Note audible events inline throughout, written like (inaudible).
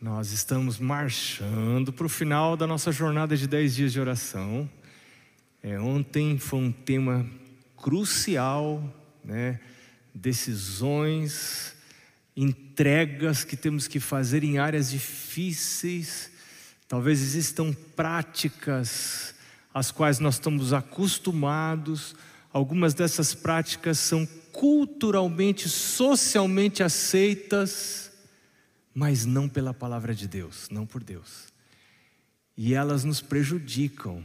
Nós estamos marchando para o final da nossa jornada de 10 dias de oração. É, ontem foi um tema crucial, né? decisões, entregas que temos que fazer em áreas difíceis. Talvez existam práticas às quais nós estamos acostumados. Algumas dessas práticas são culturalmente, socialmente aceitas mas não pela palavra de Deus, não por Deus. E elas nos prejudicam,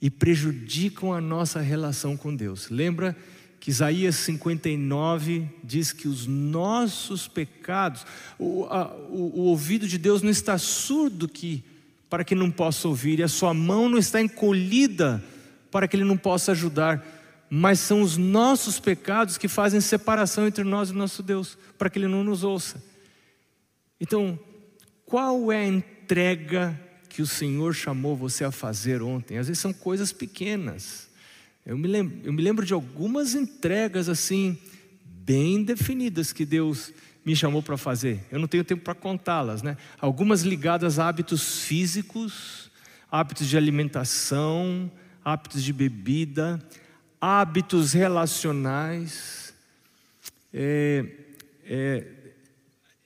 e prejudicam a nossa relação com Deus. Lembra que Isaías 59 diz que os nossos pecados, o, a, o, o ouvido de Deus não está surdo que, para que não possa ouvir, e a sua mão não está encolhida para que ele não possa ajudar, mas são os nossos pecados que fazem separação entre nós e nosso Deus, para que ele não nos ouça. Então, qual é a entrega que o Senhor chamou você a fazer ontem? Às vezes são coisas pequenas. Eu me lembro, eu me lembro de algumas entregas assim, bem definidas que Deus me chamou para fazer. Eu não tenho tempo para contá-las, né? Algumas ligadas a hábitos físicos, hábitos de alimentação, hábitos de bebida, hábitos relacionais. É, é,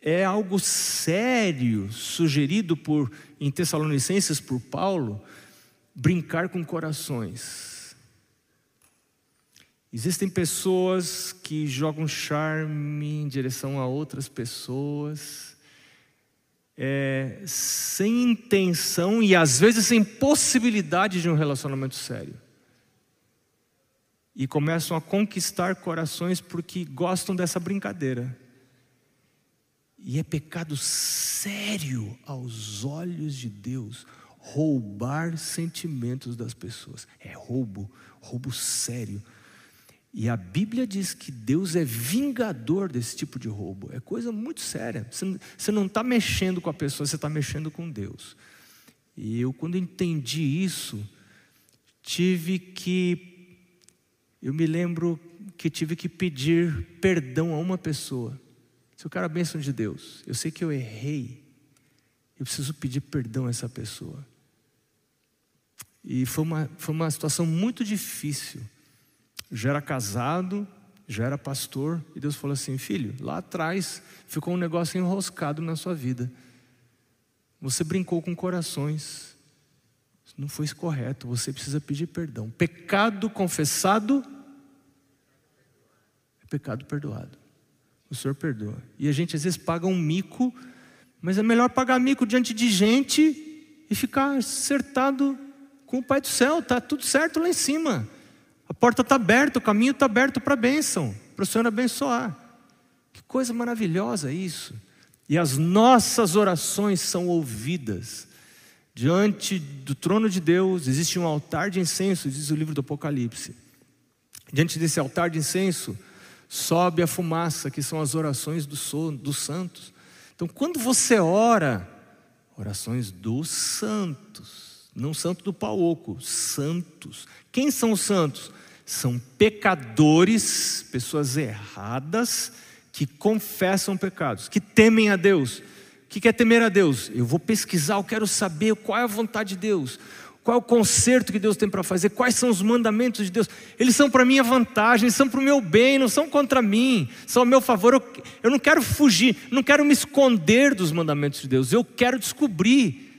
é algo sério, sugerido por em Tessalonicenses por Paulo, brincar com corações. Existem pessoas que jogam charme em direção a outras pessoas, é, sem intenção e às vezes sem possibilidade de um relacionamento sério. E começam a conquistar corações porque gostam dessa brincadeira. E é pecado sério aos olhos de Deus roubar sentimentos das pessoas. É roubo, roubo sério. E a Bíblia diz que Deus é vingador desse tipo de roubo. É coisa muito séria. Você não está mexendo com a pessoa, você está mexendo com Deus. E eu, quando entendi isso, tive que. Eu me lembro que tive que pedir perdão a uma pessoa. Se eu quero a bênção de Deus, eu sei que eu errei, eu preciso pedir perdão a essa pessoa. E foi uma, foi uma situação muito difícil. Já era casado, já era pastor, e Deus falou assim: filho, lá atrás ficou um negócio enroscado na sua vida. Você brincou com corações, não foi correto, você precisa pedir perdão. Pecado confessado é pecado perdoado o Senhor perdoa. E a gente às vezes paga um mico, mas é melhor pagar mico diante de gente e ficar acertado com o Pai do céu, está tudo certo lá em cima. A porta está aberta, o caminho está aberto para a bênção, para o Senhor abençoar. Que coisa maravilhosa isso. E as nossas orações são ouvidas. Diante do trono de Deus existe um altar de incenso, diz o livro do Apocalipse. Diante desse altar de incenso, sobe a fumaça, que são as orações do sono, dos santos. Então, quando você ora, orações dos santos, não santo do pau oco, santos. Quem são os santos? São pecadores, pessoas erradas, que confessam pecados, que temem a Deus. O que é temer a Deus? Eu vou pesquisar, eu quero saber qual é a vontade de Deus. Qual o conserto que Deus tem para fazer? Quais são os mandamentos de Deus? Eles são para minha vantagem, são para o meu bem, não são contra mim, são a meu favor. Eu, eu não quero fugir, não quero me esconder dos mandamentos de Deus. Eu quero descobrir.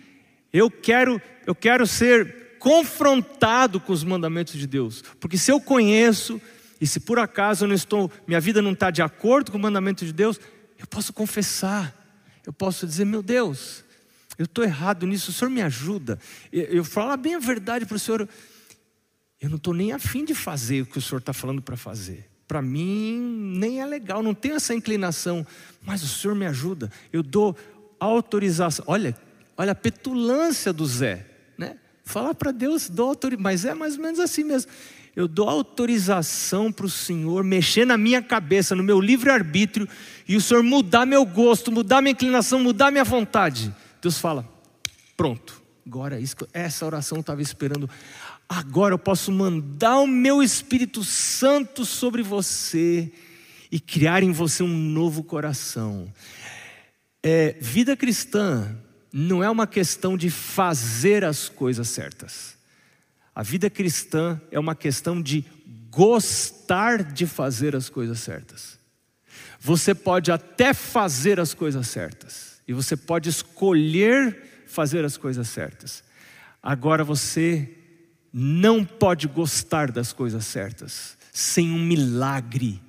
Eu quero, eu quero ser confrontado com os mandamentos de Deus. Porque se eu conheço e se por acaso eu não estou, minha vida não está de acordo com o mandamento de Deus, eu posso confessar. Eu posso dizer, meu Deus, eu estou errado nisso, o senhor me ajuda. Eu, falo bem a verdade para o senhor, eu não estou nem afim de fazer o que o senhor está falando para fazer. Para mim, nem é legal, não tenho essa inclinação, mas o senhor me ajuda. Eu dou autorização. Olha, olha a petulância do Zé, né? Falar para Deus, dou autorização, mas é mais ou menos assim mesmo. Eu dou autorização para o Senhor mexer na minha cabeça, no meu livre-arbítrio, e o Senhor mudar meu gosto, mudar minha inclinação, mudar minha vontade. Deus fala: pronto, agora é essa oração eu estava esperando. Agora eu posso mandar o meu Espírito Santo sobre você e criar em você um novo coração. É, vida cristã não é uma questão de fazer as coisas certas. A vida cristã é uma questão de gostar de fazer as coisas certas. Você pode até fazer as coisas certas, e você pode escolher fazer as coisas certas. Agora você não pode gostar das coisas certas sem um milagre.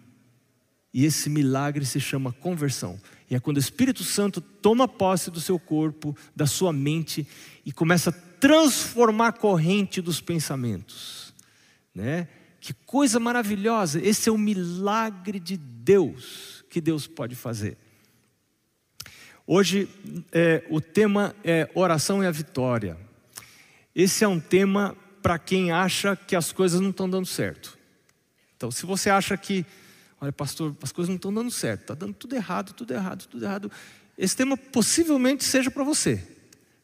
E esse milagre se chama conversão. E é quando o Espírito Santo toma posse do seu corpo, da sua mente e começa a transformar a corrente dos pensamentos, né? Que coisa maravilhosa! Esse é o milagre de Deus que Deus pode fazer. Hoje é, o tema é oração e a vitória. Esse é um tema para quem acha que as coisas não estão dando certo. Então, se você acha que, olha, pastor, as coisas não estão dando certo, está dando tudo errado, tudo errado, tudo errado, esse tema possivelmente seja para você,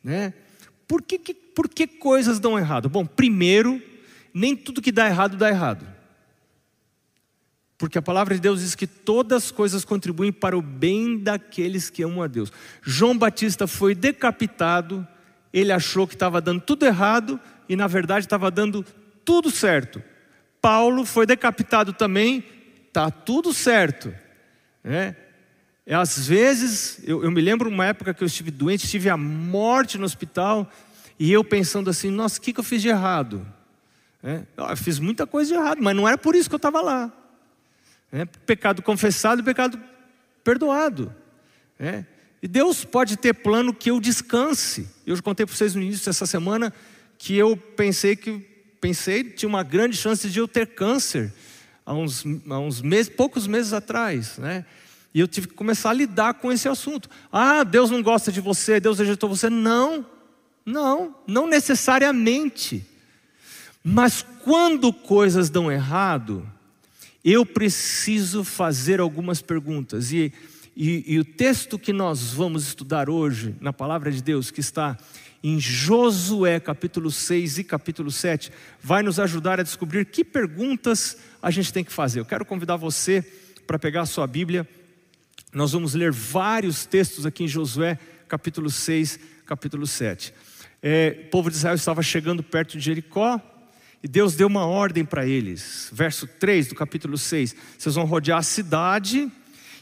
né? Por que, que, por que coisas dão errado? Bom, primeiro, nem tudo que dá errado dá errado. Porque a palavra de Deus diz que todas as coisas contribuem para o bem daqueles que amam a Deus. João Batista foi decapitado, ele achou que estava dando tudo errado e na verdade estava dando tudo certo. Paulo foi decapitado também, está tudo certo. Né? É, às vezes, eu, eu me lembro uma época que eu estive doente, tive a morte no hospital, e eu pensando assim, nossa, o que, que eu fiz de errado? É, eu fiz muita coisa de errado, mas não era por isso que eu estava lá. É, pecado confessado e pecado perdoado. É, e Deus pode ter plano que eu descanse. Eu contei para vocês no início dessa semana que eu pensei que pensei tinha uma grande chance de eu ter câncer há uns, há uns meses, poucos meses atrás, né? E eu tive que começar a lidar com esse assunto. Ah, Deus não gosta de você, Deus rejeitou você. Não, não, não necessariamente. Mas quando coisas dão errado, eu preciso fazer algumas perguntas. E, e, e o texto que nós vamos estudar hoje, na palavra de Deus, que está em Josué capítulo 6 e capítulo 7, vai nos ajudar a descobrir que perguntas a gente tem que fazer. Eu quero convidar você para pegar a sua Bíblia. Nós vamos ler vários textos aqui em Josué capítulo 6, capítulo 7. É, o povo de Israel estava chegando perto de Jericó, e Deus deu uma ordem para eles. Verso 3 do capítulo 6: Vocês vão rodear a cidade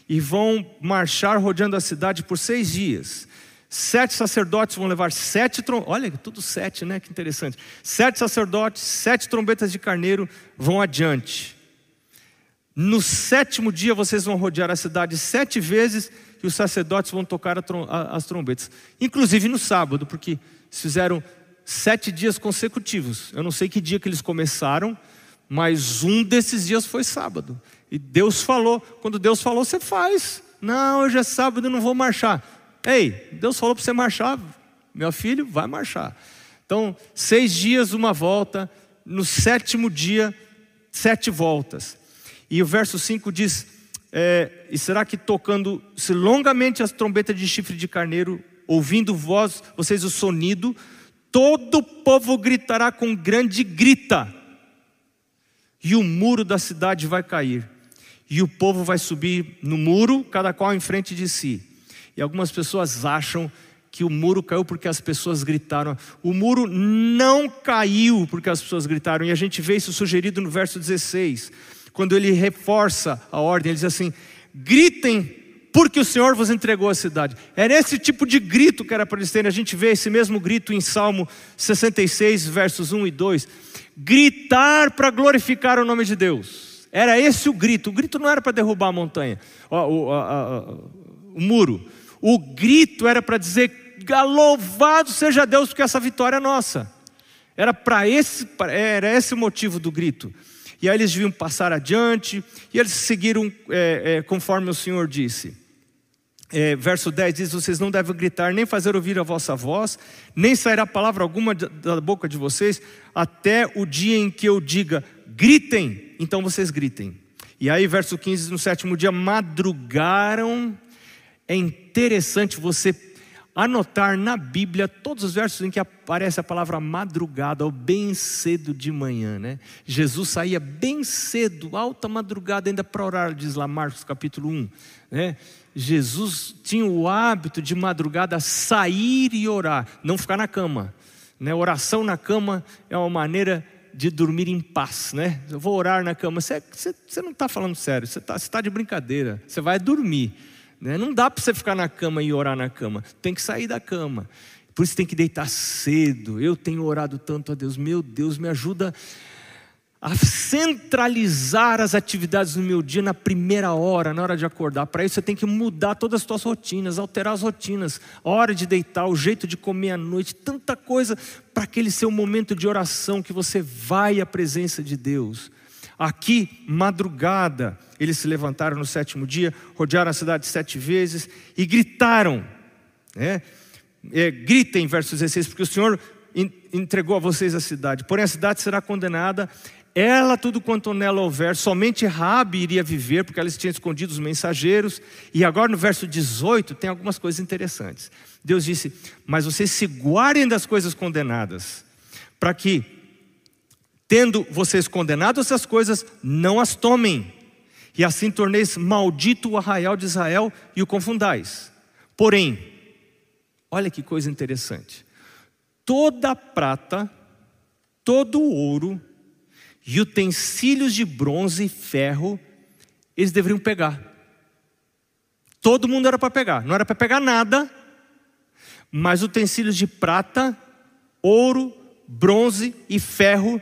e vão marchar rodeando a cidade por seis dias. Sete sacerdotes vão levar sete trombetas. Olha, tudo sete, né? Que interessante. Sete sacerdotes, sete trombetas de carneiro vão adiante. No sétimo dia vocês vão rodear a cidade sete vezes e os sacerdotes vão tocar as trombetas. Inclusive no sábado, porque fizeram sete dias consecutivos. Eu não sei que dia que eles começaram, mas um desses dias foi sábado. E Deus falou. Quando Deus falou, você faz. Não, hoje é sábado, eu não vou marchar. Ei, Deus falou para você marchar, meu filho, vai marchar. Então, seis dias, uma volta, no sétimo dia, sete voltas. E o verso 5 diz: é, E será que tocando-se longamente as trombetas de chifre de carneiro, ouvindo voz, vocês o sonido, todo o povo gritará com grande grita, e o muro da cidade vai cair, e o povo vai subir no muro, cada qual em frente de si. E algumas pessoas acham que o muro caiu porque as pessoas gritaram. O muro não caiu porque as pessoas gritaram. E a gente vê isso sugerido no verso 16, quando ele reforça a ordem, ele diz assim: gritem porque o Senhor vos entregou a cidade. Era esse tipo de grito que era para eles terem. A gente vê esse mesmo grito em Salmo 66, versos 1 e 2. Gritar para glorificar o nome de Deus. Era esse o grito. O grito não era para derrubar a montanha, o, o, a, a, o muro. O grito era para dizer: louvado seja Deus, porque essa vitória é nossa. Era para esse, era esse o motivo do grito. E aí eles deviam passar adiante, e eles seguiram é, é, conforme o Senhor disse. É, verso 10 diz: Vocês não devem gritar, nem fazer ouvir a vossa voz, nem sairá palavra alguma da boca de vocês, até o dia em que eu diga: gritem, então vocês gritem. E aí, verso 15: No sétimo dia madrugaram é interessante você anotar na Bíblia todos os versos em que aparece a palavra madrugada ou bem cedo de manhã, né? Jesus saía bem cedo, alta madrugada ainda para orar, diz lá Marcos capítulo 1, né? Jesus tinha o hábito de madrugada sair e orar, não ficar na cama, né? Oração na cama é uma maneira de dormir em paz, né? Eu vou orar na cama. Você, não está falando sério, você está tá de brincadeira. Você vai dormir. Né? Não dá para você ficar na cama e orar na cama. Tem que sair da cama. Por isso tem que deitar cedo. Eu tenho orado tanto a Deus. Meu Deus, me ajuda a centralizar as atividades no meu dia na primeira hora, na hora de acordar. Para isso você tem que mudar todas as suas rotinas, alterar as rotinas, a hora de deitar, o jeito de comer à noite, tanta coisa para aquele seu momento de oração que você vai à presença de Deus. Aqui, madrugada, eles se levantaram no sétimo dia, rodearam a cidade sete vezes e gritaram. Né? É, gritem, verso 16, porque o Senhor entregou a vocês a cidade. Porém, a cidade será condenada, ela, tudo quanto nela houver, somente Rabi iria viver, porque eles tinham escondido os mensageiros. E agora no verso 18 tem algumas coisas interessantes. Deus disse: Mas vocês se guardem das coisas condenadas, para que Tendo vocês condenado essas coisas, não as tomem, e assim torneis maldito o arraial de Israel e o confundais. Porém, olha que coisa interessante: toda prata, todo ouro e utensílios de bronze e ferro, eles deveriam pegar. Todo mundo era para pegar, não era para pegar nada, mas utensílios de prata, ouro, bronze e ferro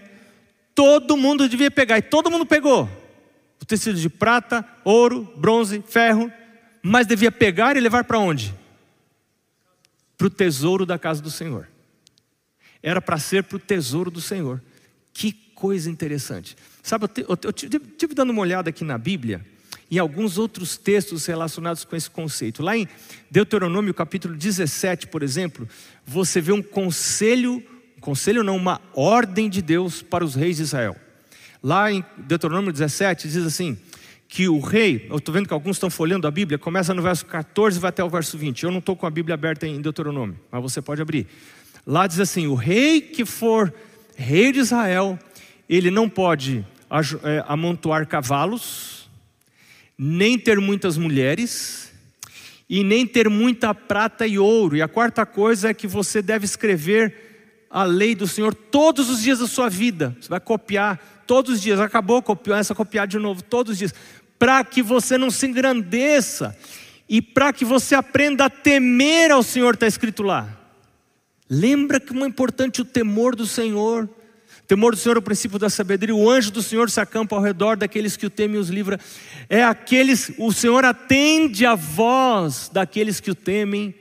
todo mundo devia pegar, e todo mundo pegou. Tecido de prata, ouro, bronze, ferro, mas devia pegar e levar para onde? Para o tesouro da casa do Senhor. Era para ser para o tesouro do Senhor. Que coisa interessante. Sabe, eu estive dando uma olhada aqui na Bíblia, em alguns outros textos relacionados com esse conceito. Lá em Deuteronômio capítulo 17, por exemplo, você vê um conselho conselho não, uma ordem de Deus para os reis de Israel. Lá em Deuteronômio 17 diz assim: que o rei, eu estou vendo que alguns estão folhando a Bíblia, começa no verso 14 e vai até o verso 20. Eu não estou com a Bíblia aberta em Deuteronômio, mas você pode abrir. Lá diz assim: o rei que for rei de Israel, ele não pode é, amontoar cavalos, nem ter muitas mulheres, e nem ter muita prata e ouro. E a quarta coisa é que você deve escrever a lei do Senhor todos os dias da sua vida. Você vai copiar todos os dias. Acabou, copiar, essa copiar de novo todos os dias. Para que você não se engrandeça e para que você aprenda a temer ao Senhor, está escrito lá. Lembra que é importante o temor do Senhor. O temor do Senhor é o princípio da sabedoria. O anjo do Senhor se acampa ao redor daqueles que o temem e os livra. É aqueles, o Senhor atende a voz daqueles que o temem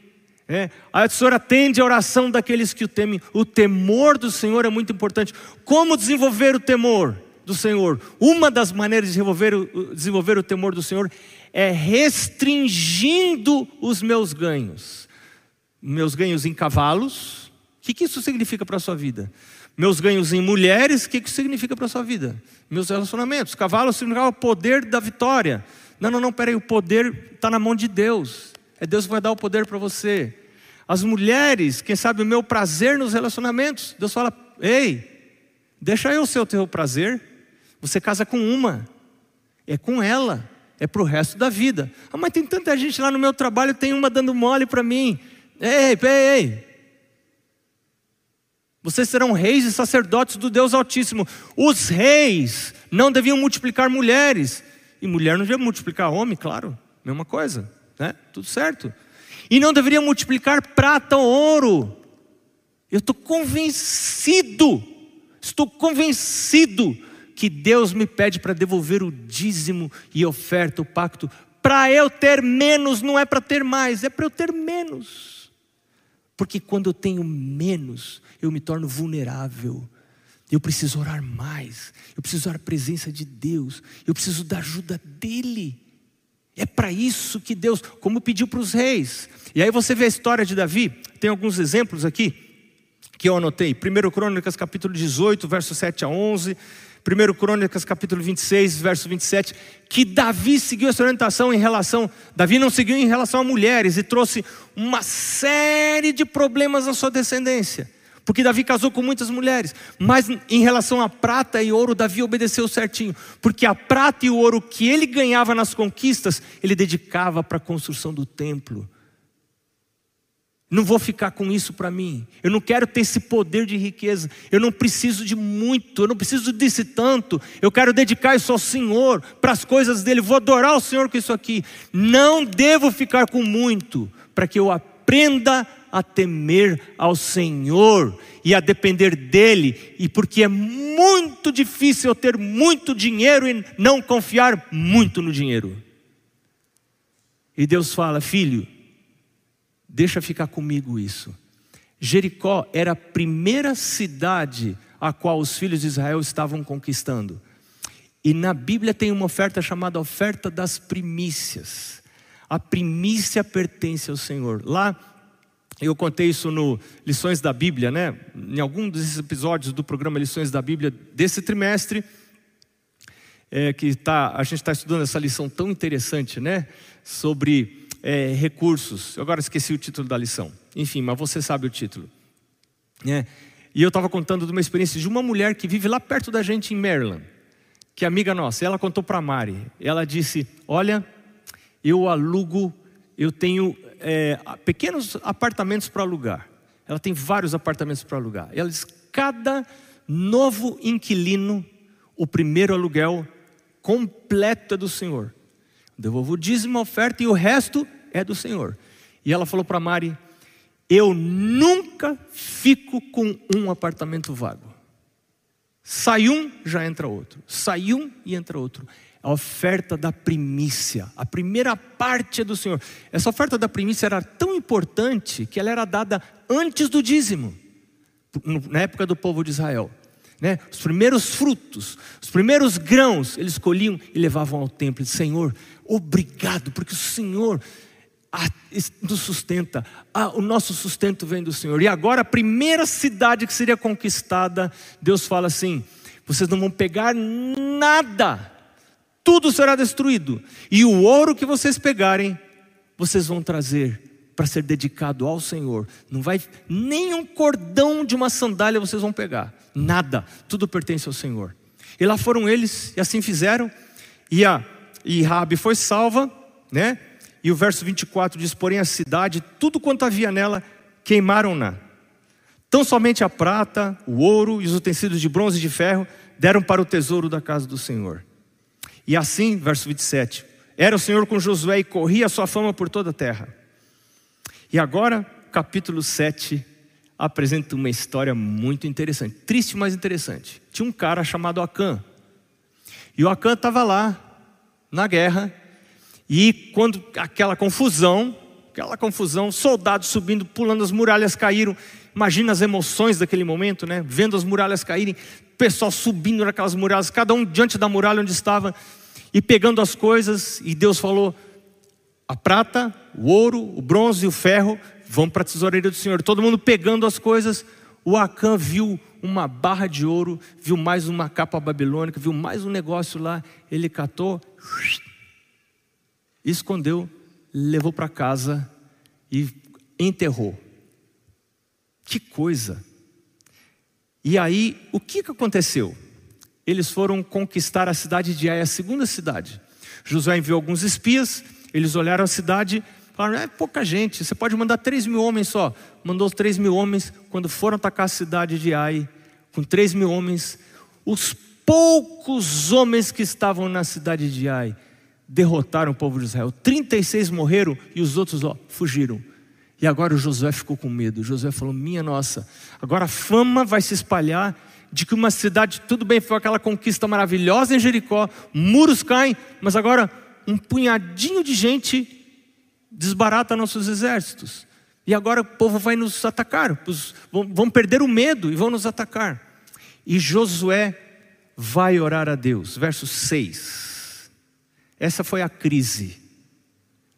é, a Senhor atende a oração daqueles que o temem. O temor do Senhor é muito importante. Como desenvolver o temor do Senhor? Uma das maneiras de desenvolver o, desenvolver o temor do Senhor é restringindo os meus ganhos. Meus ganhos em cavalos. O que, que isso significa para a sua vida? Meus ganhos em mulheres, o que, isso significa para a sua vida? Meus relacionamentos. Cavalos significa o poder da vitória. Não, não, não, peraí, o poder está na mão de Deus. É Deus que vai dar o poder para você. As mulheres, quem sabe o meu prazer nos relacionamentos. Deus fala: ei, deixa eu ser o teu prazer. Você casa com uma, é com ela, é para o resto da vida. Ah, mas tem tanta gente lá no meu trabalho, tem uma dando mole para mim. Ei, ei, ei. Vocês serão reis e sacerdotes do Deus Altíssimo. Os reis não deviam multiplicar mulheres. E mulher não devia multiplicar homem, claro, mesma coisa né? Tudo certo. E não deveria multiplicar prata ou ouro. Eu estou convencido, estou convencido que Deus me pede para devolver o dízimo e oferta, o pacto, para eu ter menos, não é para ter mais, é para eu ter menos. Porque quando eu tenho menos, eu me torno vulnerável. Eu preciso orar mais, eu preciso orar a presença de Deus, eu preciso da ajuda dEle. É para isso que Deus, como pediu para os reis. E aí você vê a história de Davi, tem alguns exemplos aqui que eu anotei. 1 Crônicas capítulo 18, verso 7 a 11. 1 Crônicas capítulo 26, verso 27, que Davi seguiu essa orientação em relação, Davi não seguiu em relação a mulheres e trouxe uma série de problemas à sua descendência. Porque Davi casou com muitas mulheres, mas em relação a prata e ouro, Davi obedeceu certinho, porque a prata e o ouro que ele ganhava nas conquistas, ele dedicava para a construção do templo. Não vou ficar com isso para mim. Eu não quero ter esse poder de riqueza. Eu não preciso de muito. Eu não preciso desse tanto. Eu quero dedicar isso ao Senhor, para as coisas dele. Vou adorar o Senhor com isso aqui. Não devo ficar com muito, para que eu aprenda a temer ao Senhor e a depender dele. E porque é muito difícil eu ter muito dinheiro e não confiar muito no dinheiro. E Deus fala, filho Deixa ficar comigo isso. Jericó era a primeira cidade a qual os filhos de Israel estavam conquistando. E na Bíblia tem uma oferta chamada oferta das primícias. A primícia pertence ao Senhor. Lá eu contei isso no Lições da Bíblia, né? Em algum desses episódios do programa Lições da Bíblia desse trimestre, é, que tá, a gente está estudando essa lição tão interessante, né? Sobre é, recursos. Eu agora esqueci o título da lição. Enfim, mas você sabe o título. É. E eu estava contando de uma experiência de uma mulher que vive lá perto da gente em Maryland, que é amiga nossa. Ela contou para a Mari. Ela disse: Olha, eu alugo, eu tenho é, pequenos apartamentos para alugar. Ela tem vários apartamentos para alugar. Ela diz: cada novo inquilino, o primeiro aluguel completo é do Senhor. Devolvo o dízimo, a oferta e o resto é do Senhor. E ela falou para Mari: Eu nunca fico com um apartamento vago. Sai um, já entra outro. Sai um e entra outro. A oferta da primícia, a primeira parte é do Senhor. Essa oferta da primícia era tão importante que ela era dada antes do dízimo, na época do povo de Israel. Né? Os primeiros frutos, os primeiros grãos, eles colhiam e levavam ao templo. Senhor, obrigado, porque o Senhor nos sustenta, o nosso sustento vem do Senhor. E agora, a primeira cidade que seria conquistada, Deus fala assim: vocês não vão pegar nada, tudo será destruído, e o ouro que vocês pegarem, vocês vão trazer para ser dedicado ao Senhor. Não vai nem um cordão de uma sandália vocês vão pegar, nada, tudo pertence ao Senhor. E lá foram eles, e assim fizeram, e a e Rabi foi salva, né? E o verso 24 diz: Porém, a cidade, tudo quanto havia nela, queimaram-na. Tão somente a prata, o ouro e os utensílios de bronze e de ferro deram para o tesouro da casa do Senhor. E assim, verso 27, era o Senhor com Josué e corria a sua fama por toda a terra. E agora, capítulo 7 apresenta uma história muito interessante, triste, mas interessante. Tinha um cara chamado Acã. E o Acã estava lá, na guerra, e quando aquela confusão, aquela confusão, soldados subindo, pulando as muralhas caíram. Imagina as emoções daquele momento, né? Vendo as muralhas caírem, pessoal subindo naquelas muralhas, cada um diante da muralha onde estava e pegando as coisas, e Deus falou: a prata, o ouro, o bronze e o ferro vão para a tesoureira do Senhor. Todo mundo pegando as coisas. O Acã viu uma barra de ouro, viu mais uma capa babilônica, viu mais um negócio lá. Ele catou, (sniffs) escondeu, levou para casa e enterrou. Que coisa! E aí, o que, que aconteceu? Eles foram conquistar a cidade de Ai, a segunda cidade. Josué enviou alguns espias, eles olharam a cidade, falaram: é pouca gente, você pode mandar três mil homens só. Mandou três mil homens, quando foram atacar a cidade de Ai, com três mil homens, os poucos homens que estavam na cidade de Ai derrotaram o povo de Israel. 36 morreram e os outros ó, fugiram. E agora o Josué ficou com medo. Josué falou: Minha nossa, agora a fama vai se espalhar de que uma cidade, tudo bem, foi aquela conquista maravilhosa em Jericó, muros caem, mas agora um punhadinho de gente desbarata nossos exércitos. E agora o povo vai nos atacar, vão perder o medo e vão nos atacar. E Josué vai orar a Deus. Verso 6. Essa foi a crise.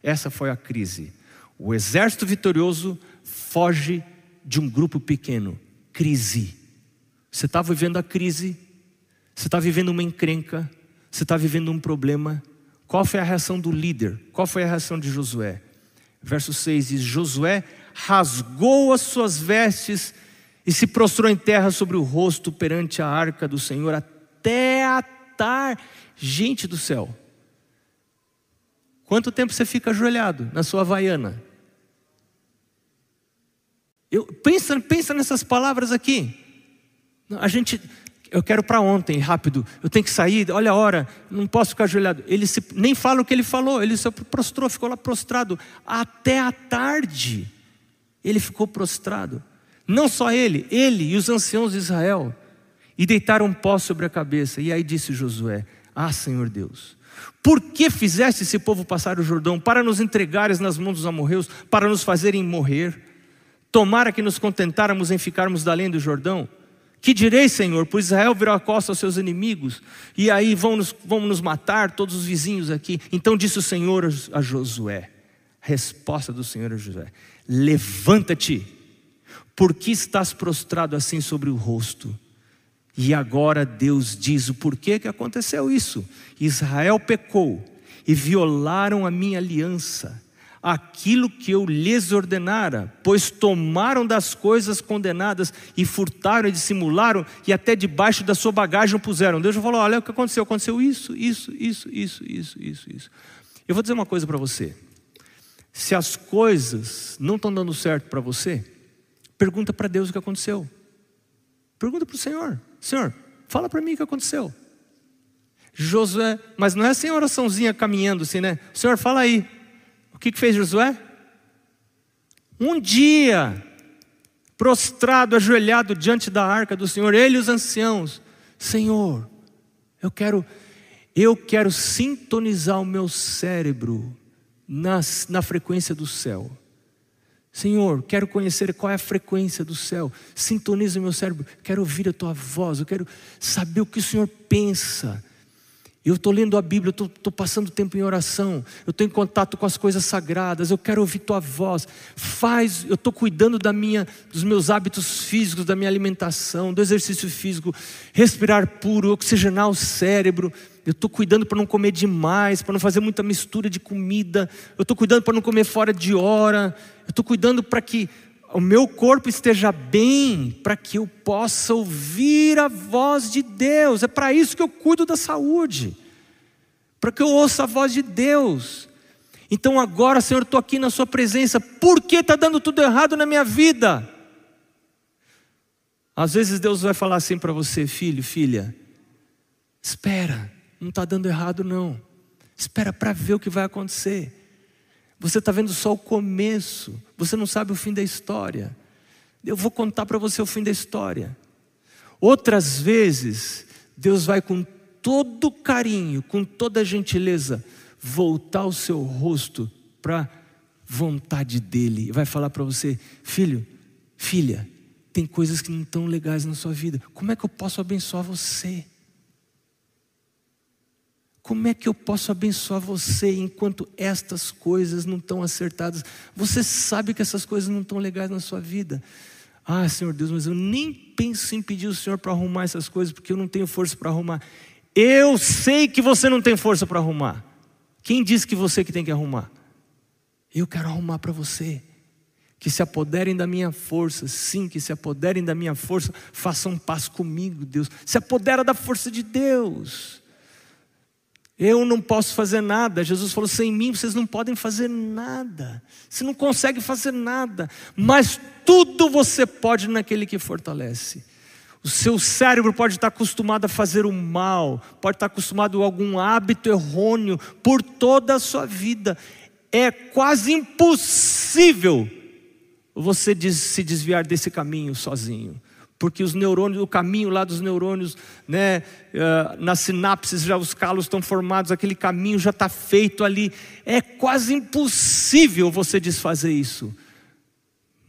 Essa foi a crise. O exército vitorioso foge de um grupo pequeno. Crise. Você está vivendo a crise, Você está vivendo uma encrenca, você está vivendo um problema. Qual foi a reação do líder? Qual foi a reação de Josué? Verso 6 diz: Josué rasgou as suas vestes e se prostrou em terra sobre o rosto perante a arca do Senhor até a tarde. Gente do céu, quanto tempo você fica ajoelhado na sua havaiana? Eu, pensa, pensa nessas palavras aqui. A gente, eu quero para ontem, rápido. Eu tenho que sair, olha a hora, não posso ficar ajoelhado. Ele se, nem fala o que ele falou, ele se prostrou, ficou lá prostrado até a tarde. Ele ficou prostrado. Não só ele, ele e os anciãos de Israel. E deitaram pó sobre a cabeça. E aí disse Josué: Ah, Senhor Deus, por que fizeste esse povo passar o Jordão para nos entregares nas mãos dos amorreus, para nos fazerem morrer? Tomara que nos contentáramos em ficarmos além do Jordão. Que direi, Senhor, pois Israel virou a costa aos seus inimigos, e aí vão nos, vão nos matar todos os vizinhos aqui. Então disse o Senhor a Josué: Resposta do Senhor a Josué: Levanta-te, porque estás prostrado assim sobre o rosto? E agora Deus diz o porquê que aconteceu isso. Israel pecou e violaram a minha aliança aquilo que eu lhes ordenara, pois tomaram das coisas condenadas e furtaram e dissimularam e até debaixo da sua bagagem puseram. Deus falou: olha o que aconteceu, aconteceu isso, isso, isso, isso, isso, isso, isso. Eu vou dizer uma coisa para você. Se as coisas não estão dando certo para você, pergunta para Deus o que aconteceu. Pergunta para o Senhor: Senhor, fala para mim o que aconteceu. Josué, mas não é assim oraçãozinha caminhando assim, né? Senhor, fala aí, o que, que fez Josué? Um dia, prostrado, ajoelhado diante da arca do Senhor, ele e os anciãos, Senhor, eu quero, eu quero sintonizar o meu cérebro na, na frequência do céu. Senhor, quero conhecer qual é a frequência do céu. Sintoniza o meu cérebro. Quero ouvir a tua voz. Eu quero saber o que o Senhor pensa. Eu estou lendo a Bíblia, eu estou passando tempo em oração, eu estou em contato com as coisas sagradas, eu quero ouvir tua voz. Faz, eu estou cuidando da minha, dos meus hábitos físicos, da minha alimentação, do exercício físico, respirar puro, oxigenar o cérebro. Eu estou cuidando para não comer demais, para não fazer muita mistura de comida. Eu estou cuidando para não comer fora de hora. Eu estou cuidando para que o meu corpo esteja bem, para que eu possa ouvir a voz de Deus. É para isso que eu cuido da saúde, para que eu ouça a voz de Deus. Então agora, Senhor, estou aqui na Sua presença, por que está dando tudo errado na minha vida? Às vezes Deus vai falar assim para você, filho, filha, espera, não está dando errado não, espera para ver o que vai acontecer. Você está vendo só o começo, você não sabe o fim da história. Eu vou contar para você o fim da história. Outras vezes, Deus vai com todo carinho, com toda gentileza, voltar o seu rosto para vontade dEle. E vai falar para você: filho, filha, tem coisas que não estão legais na sua vida. Como é que eu posso abençoar você? Como é que eu posso abençoar você enquanto estas coisas não estão acertadas? Você sabe que essas coisas não estão legais na sua vida. Ah, Senhor Deus, mas eu nem penso em pedir o Senhor para arrumar essas coisas, porque eu não tenho força para arrumar. Eu sei que você não tem força para arrumar. Quem disse que você que tem que arrumar? Eu quero arrumar para você. Que se apoderem da minha força, sim, que se apoderem da minha força, façam paz comigo, Deus. Se apodera da força de Deus. Eu não posso fazer nada. Jesus falou: sem mim vocês não podem fazer nada. Você não consegue fazer nada. Mas tudo você pode naquele que fortalece. O seu cérebro pode estar acostumado a fazer o mal, pode estar acostumado a algum hábito errôneo por toda a sua vida. É quase impossível você se desviar desse caminho sozinho porque os neurônios, o caminho lá dos neurônios, né, uh, nas sinapses já os calos estão formados, aquele caminho já está feito ali. É quase impossível você desfazer isso.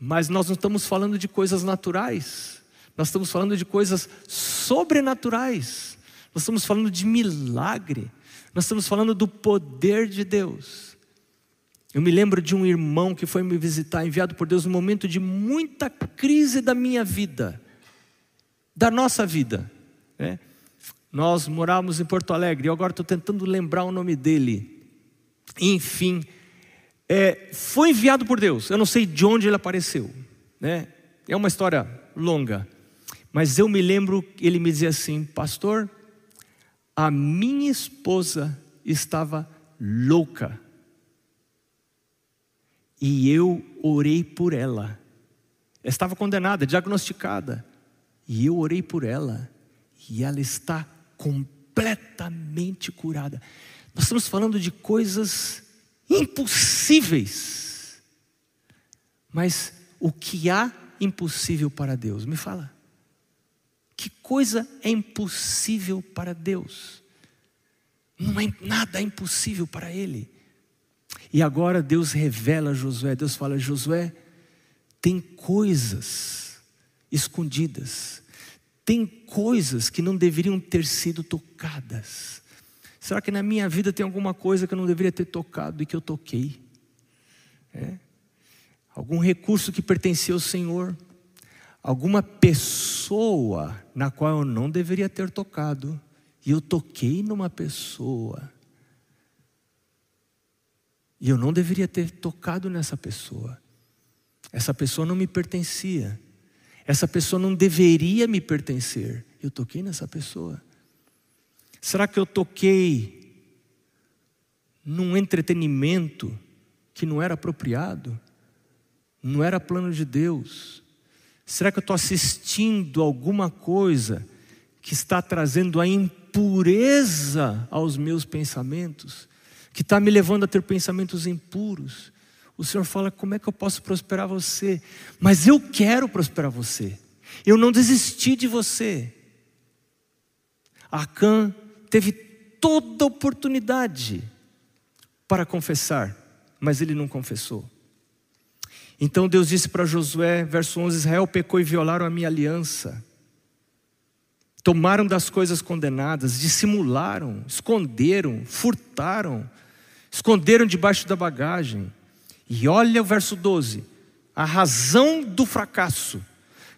Mas nós não estamos falando de coisas naturais, nós estamos falando de coisas sobrenaturais, nós estamos falando de milagre, nós estamos falando do poder de Deus. Eu me lembro de um irmão que foi me visitar, enviado por Deus, num momento de muita crise da minha vida da nossa vida. Né? Nós morávamos em Porto Alegre, eu agora estou tentando lembrar o nome dele. Enfim, é, foi enviado por Deus, eu não sei de onde ele apareceu, né? É uma história longa, mas eu me lembro, ele me dizia assim: Pastor, a minha esposa estava louca e eu orei por ela. Estava condenada, diagnosticada. E eu orei por ela. E ela está completamente curada. Nós estamos falando de coisas impossíveis. Mas o que há impossível para Deus? Me fala. Que coisa é impossível para Deus? Não é nada impossível para Ele. E agora Deus revela a Josué, Deus fala: Josué, tem coisas escondidas, tem coisas que não deveriam ter sido tocadas. Será que na minha vida tem alguma coisa que eu não deveria ter tocado e que eu toquei? É? Algum recurso que pertencia ao Senhor? Alguma pessoa na qual eu não deveria ter tocado e eu toquei numa pessoa? E eu não deveria ter tocado nessa pessoa. Essa pessoa não me pertencia. Essa pessoa não deveria me pertencer. Eu toquei nessa pessoa. Será que eu toquei num entretenimento que não era apropriado? Não era plano de Deus? Será que eu estou assistindo alguma coisa que está trazendo a impureza aos meus pensamentos? que está me levando a ter pensamentos impuros. O Senhor fala: como é que eu posso prosperar você? Mas eu quero prosperar você. Eu não desisti de você. Acã teve toda a oportunidade para confessar, mas ele não confessou. Então Deus disse para Josué, verso 11: Israel pecou e violaram a minha aliança. Tomaram das coisas condenadas, dissimularam, esconderam, furtaram, esconderam debaixo da bagagem. E olha o verso 12: a razão do fracasso,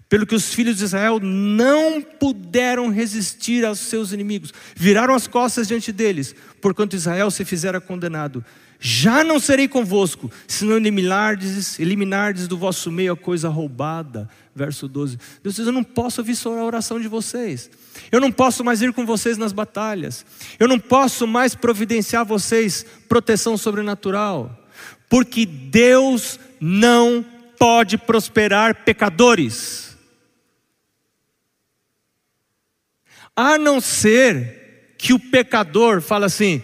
pelo que os filhos de Israel não puderam resistir aos seus inimigos, viraram as costas diante deles, porquanto Israel se fizera condenado. Já não serei convosco, se não eliminardes, eliminardes do vosso meio a coisa roubada. Verso 12. Deus diz: Eu não posso ouvir só a oração de vocês. Eu não posso mais ir com vocês nas batalhas. Eu não posso mais providenciar vocês proteção sobrenatural. Porque Deus não pode prosperar pecadores. A não ser que o pecador fala assim: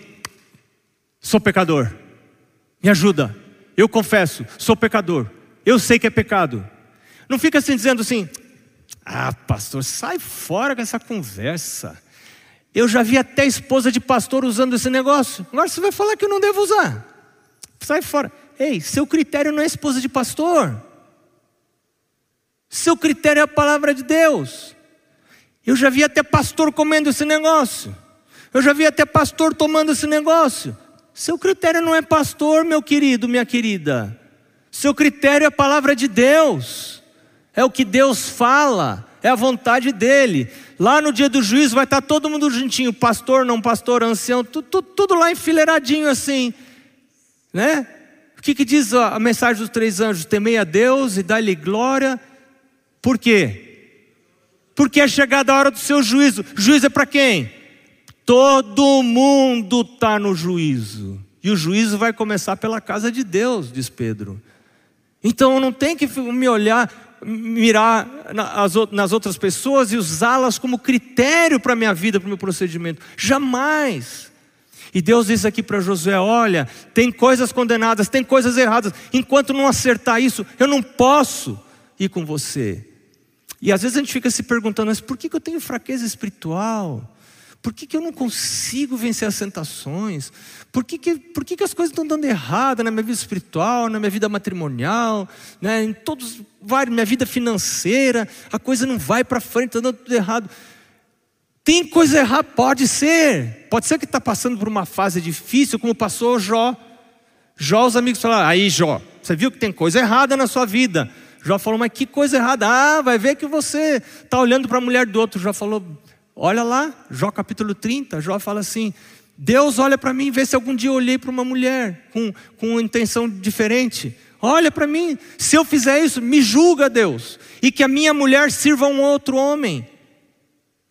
sou pecador. Me ajuda. Eu confesso, sou pecador. Eu sei que é pecado. Não fica assim dizendo assim: Ah, pastor, sai fora com essa conversa. Eu já vi até esposa de pastor usando esse negócio. Agora você vai falar que eu não devo usar. Sai fora. Ei, seu critério não é esposa de pastor. Seu critério é a palavra de Deus. Eu já vi até pastor comendo esse negócio. Eu já vi até pastor tomando esse negócio. Seu critério não é pastor, meu querido, minha querida. Seu critério é a palavra de Deus. É o que Deus fala, é a vontade dele. Lá no dia do juízo vai estar todo mundo juntinho, pastor, não pastor, ancião, tudo, tudo, tudo lá enfileiradinho assim, né? O que, que diz a mensagem dos três anjos? Temei a Deus e dá-lhe glória. Por quê? Porque é chegada a hora do seu juízo. Juízo é para quem? Todo mundo está no juízo. E o juízo vai começar pela casa de Deus, diz Pedro. Então eu não tenho que me olhar, mirar nas outras pessoas e usá-las como critério para a minha vida, para o meu procedimento. Jamais. E Deus diz aqui para Josué: olha, tem coisas condenadas, tem coisas erradas. Enquanto não acertar isso, eu não posso ir com você. E às vezes a gente fica se perguntando, mas por que eu tenho fraqueza espiritual? Por que, que eu não consigo vencer as tentações? Por que, que, por que, que as coisas estão dando errado na minha vida espiritual, na minha vida matrimonial, né, em todos, minha vida financeira, a coisa não vai para frente, está dando tudo errado. Tem coisa errada? Pode ser. Pode ser que está passando por uma fase difícil, como passou Jó. Jó, os amigos falaram: aí Jó, você viu que tem coisa errada na sua vida. Jó falou: mas que coisa errada? Ah, vai ver que você está olhando para a mulher do outro. Jó falou: Olha lá, Jó capítulo 30, Jó fala assim: Deus olha para mim vê se algum dia eu olhei para uma mulher com, com intenção diferente. Olha para mim, se eu fizer isso, me julga, Deus, e que a minha mulher sirva a um outro homem.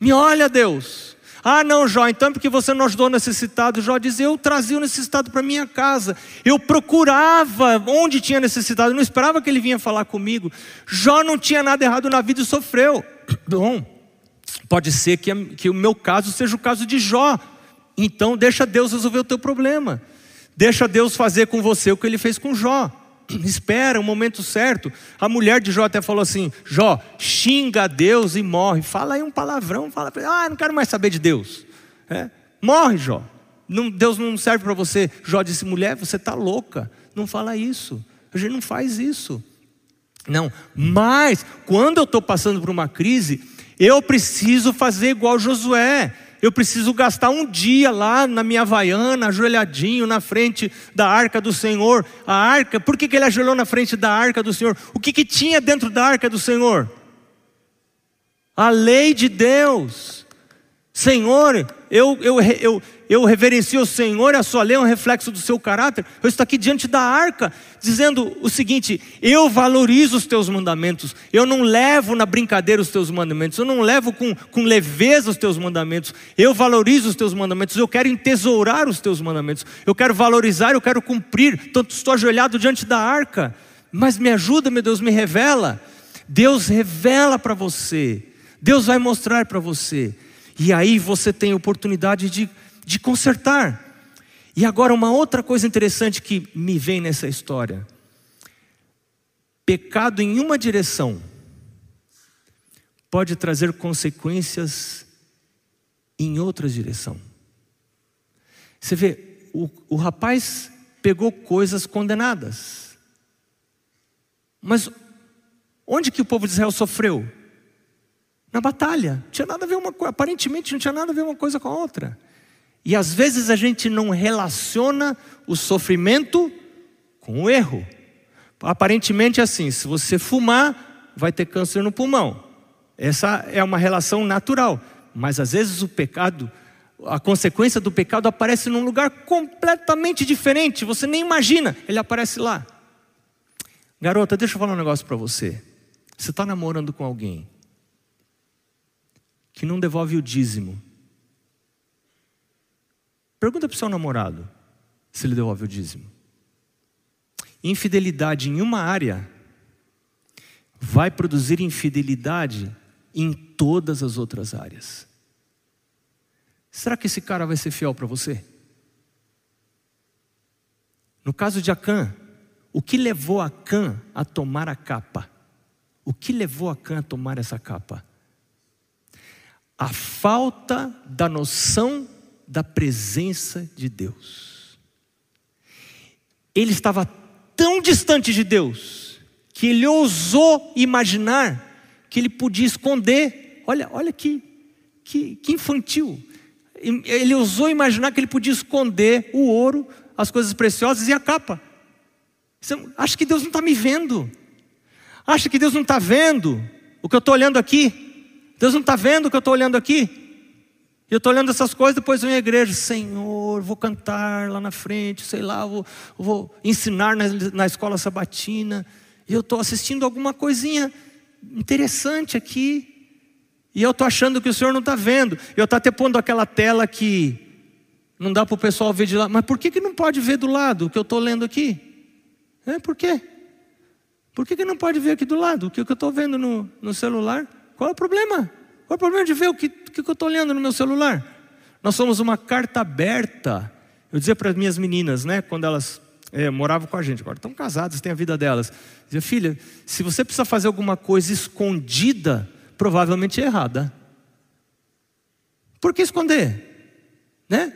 Me olha, Deus. Ah, não, Jó, então porque você não ajudou o necessitado. Jó diz: Eu trazia o necessitado para minha casa. Eu procurava onde tinha necessidade. Eu não esperava que ele vinha falar comigo. Jó não tinha nada errado na vida e sofreu. (coughs) Bom, pode ser que, que o meu caso seja o caso de Jó. Então, deixa Deus resolver o teu problema. Deixa Deus fazer com você o que ele fez com Jó. Espera o momento certo. A mulher de Jó até falou assim: Jó, xinga a Deus e morre. Fala aí um palavrão, fala para Ah, não quero mais saber de Deus. É, morre, Jó. Não, Deus não serve para você. Jó disse: Mulher, você está louca. Não fala isso. A gente não faz isso. Não, mas quando eu estou passando por uma crise, eu preciso fazer igual Josué eu preciso gastar um dia lá na minha vaiana, ajoelhadinho na frente da arca do Senhor. A arca, por que, que ele ajoelhou na frente da arca do Senhor? O que, que tinha dentro da arca do Senhor? A lei de Deus. Senhor, eu, eu, eu, eu reverencio o Senhor, a sua lei é um reflexo do seu caráter. Eu estou aqui diante da arca, dizendo o seguinte: eu valorizo os teus mandamentos, eu não levo na brincadeira os teus mandamentos, eu não levo com, com leveza os teus mandamentos, eu valorizo os teus mandamentos, eu quero entesourar os teus mandamentos, eu quero valorizar, eu quero cumprir. Tanto estou ajoelhado diante da arca, mas me ajuda, meu Deus, me revela. Deus revela para você, Deus vai mostrar para você, e aí você tem oportunidade de de consertar. E agora, uma outra coisa interessante que me vem nessa história: pecado em uma direção pode trazer consequências em outra direção. Você vê, o, o rapaz pegou coisas condenadas, mas onde que o povo de Israel sofreu? Na batalha. Tinha nada a ver uma aparentemente não tinha nada a ver uma coisa com a outra. E às vezes a gente não relaciona o sofrimento com o erro. Aparentemente é assim: se você fumar, vai ter câncer no pulmão. Essa é uma relação natural. Mas às vezes o pecado, a consequência do pecado aparece num lugar completamente diferente. Você nem imagina, ele aparece lá. Garota, deixa eu falar um negócio para você. Você está namorando com alguém que não devolve o dízimo Pergunta para o seu namorado se ele devolve o dízimo. Infidelidade em uma área vai produzir infidelidade em todas as outras áreas. Será que esse cara vai ser fiel para você? No caso de Acã, o que levou Acã a tomar a capa? O que levou Acã a tomar essa capa? A falta da noção da presença de Deus. Ele estava tão distante de Deus que ele ousou imaginar que ele podia esconder. Olha, olha que, que, que infantil. Ele ousou imaginar que ele podia esconder o ouro, as coisas preciosas e a capa. Acha que Deus não está me vendo? Acha que Deus não está vendo o que eu estou olhando aqui? Deus não está vendo o que eu estou olhando aqui? Eu estou olhando essas coisas, depois venho à igreja, Senhor, vou cantar lá na frente, sei lá, vou, vou ensinar na, na escola sabatina. E eu estou assistindo alguma coisinha interessante aqui. E eu estou achando que o Senhor não está vendo. Eu estou até pondo aquela tela que não dá para o pessoal ver de lá. Mas por que, que não pode ver do lado o que eu estou lendo aqui? É, por quê? Por que, que não pode ver aqui do lado o que eu estou vendo no, no celular? Qual é o problema? Qual é o problema de ver o que, que eu estou olhando no meu celular? Nós somos uma carta aberta. Eu dizia para as minhas meninas, né, quando elas é, moravam com a gente, agora estão casadas, têm a vida delas. dizia, filha, se você precisa fazer alguma coisa escondida, provavelmente é errada. Por que esconder? Né?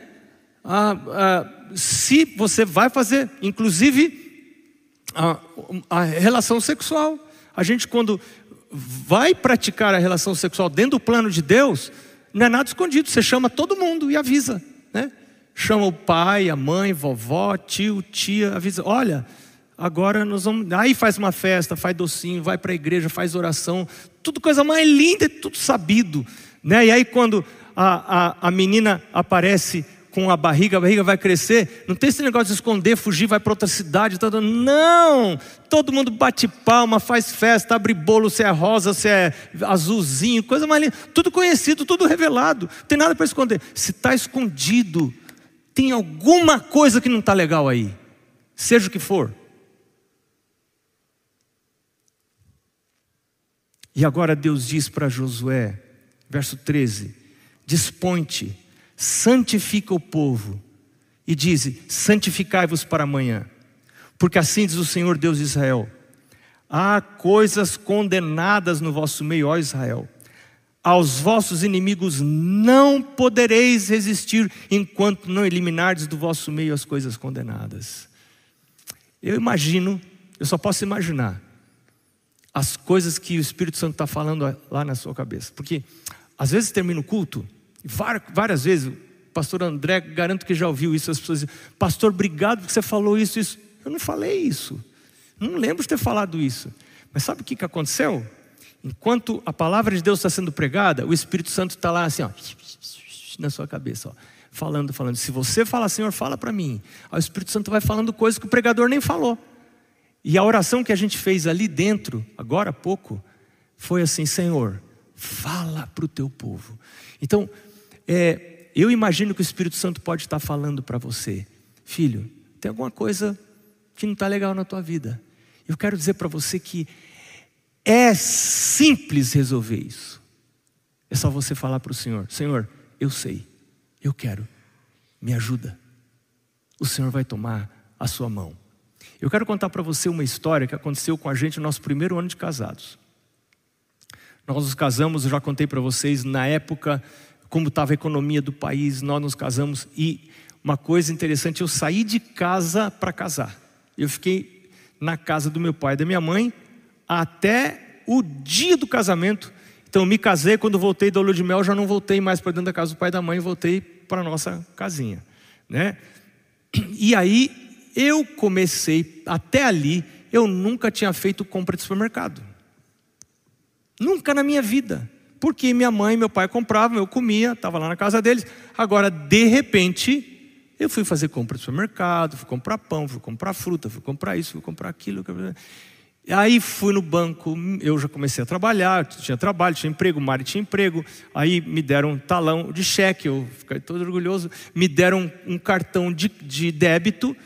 Ah, ah, se você vai fazer, inclusive, a, a relação sexual. A gente, quando vai praticar a relação sexual dentro do plano de Deus, não é nada escondido, você chama todo mundo e avisa, né? Chama o pai, a mãe, vovó, tio, tia, avisa, olha, agora nós vamos. Aí faz uma festa, faz docinho, vai para a igreja, faz oração, tudo coisa mais linda, tudo sabido. Né? E aí, quando a, a, a menina aparece com a barriga, a barriga vai crescer. Não tem esse negócio de esconder, fugir, vai para outra cidade. Tá não! Todo mundo bate palma, faz festa, abre bolo, se é rosa, se é azulzinho, coisa mais linda. Tudo conhecido, tudo revelado. Não tem nada para esconder. Se está escondido, tem alguma coisa que não está legal aí. Seja o que for. E agora Deus diz para Josué, verso 13: Dispõe-te santifica o povo e diz: santificai-vos para amanhã, porque assim diz o Senhor Deus de Israel: há coisas condenadas no vosso meio, ó Israel. Aos vossos inimigos não podereis resistir enquanto não eliminardes do vosso meio as coisas condenadas. Eu imagino, eu só posso imaginar as coisas que o Espírito Santo está falando lá na sua cabeça, porque às vezes termina o culto Várias vezes, pastor André, garanto que já ouviu isso, as pessoas dizem, pastor, obrigado porque você falou isso, isso. Eu não falei isso. Não lembro de ter falado isso. Mas sabe o que, que aconteceu? Enquanto a palavra de Deus está sendo pregada, o Espírito Santo está lá assim, ó, na sua cabeça, ó, falando, falando. Se você fala, Senhor, fala para mim. Aí o Espírito Santo vai falando coisas que o pregador nem falou. E a oração que a gente fez ali dentro, agora há pouco, foi assim: Senhor, fala para o teu povo. Então, é, eu imagino que o Espírito Santo pode estar falando para você, filho, tem alguma coisa que não está legal na tua vida. Eu quero dizer para você que é simples resolver isso. É só você falar para o Senhor: Senhor, eu sei, eu quero, me ajuda. O Senhor vai tomar a sua mão. Eu quero contar para você uma história que aconteceu com a gente no nosso primeiro ano de casados. Nós nos casamos, eu já contei para vocês, na época como estava a economia do país, nós nos casamos e uma coisa interessante, eu saí de casa para casar. Eu fiquei na casa do meu pai e da minha mãe até o dia do casamento. Então me casei, quando voltei da lua de mel, já não voltei mais para dentro da casa do pai e da mãe, voltei para a nossa casinha, né? E aí eu comecei, até ali, eu nunca tinha feito compra de supermercado. Nunca na minha vida porque minha mãe e meu pai compravam, eu comia, estava lá na casa deles. Agora, de repente, eu fui fazer compra no supermercado, fui comprar pão, fui comprar fruta, fui comprar isso, fui comprar aquilo. Aí fui no banco, eu já comecei a trabalhar, tinha trabalho, tinha emprego, o Mari tinha emprego. Aí me deram um talão de cheque, eu fiquei todo orgulhoso. Me deram um cartão de, de débito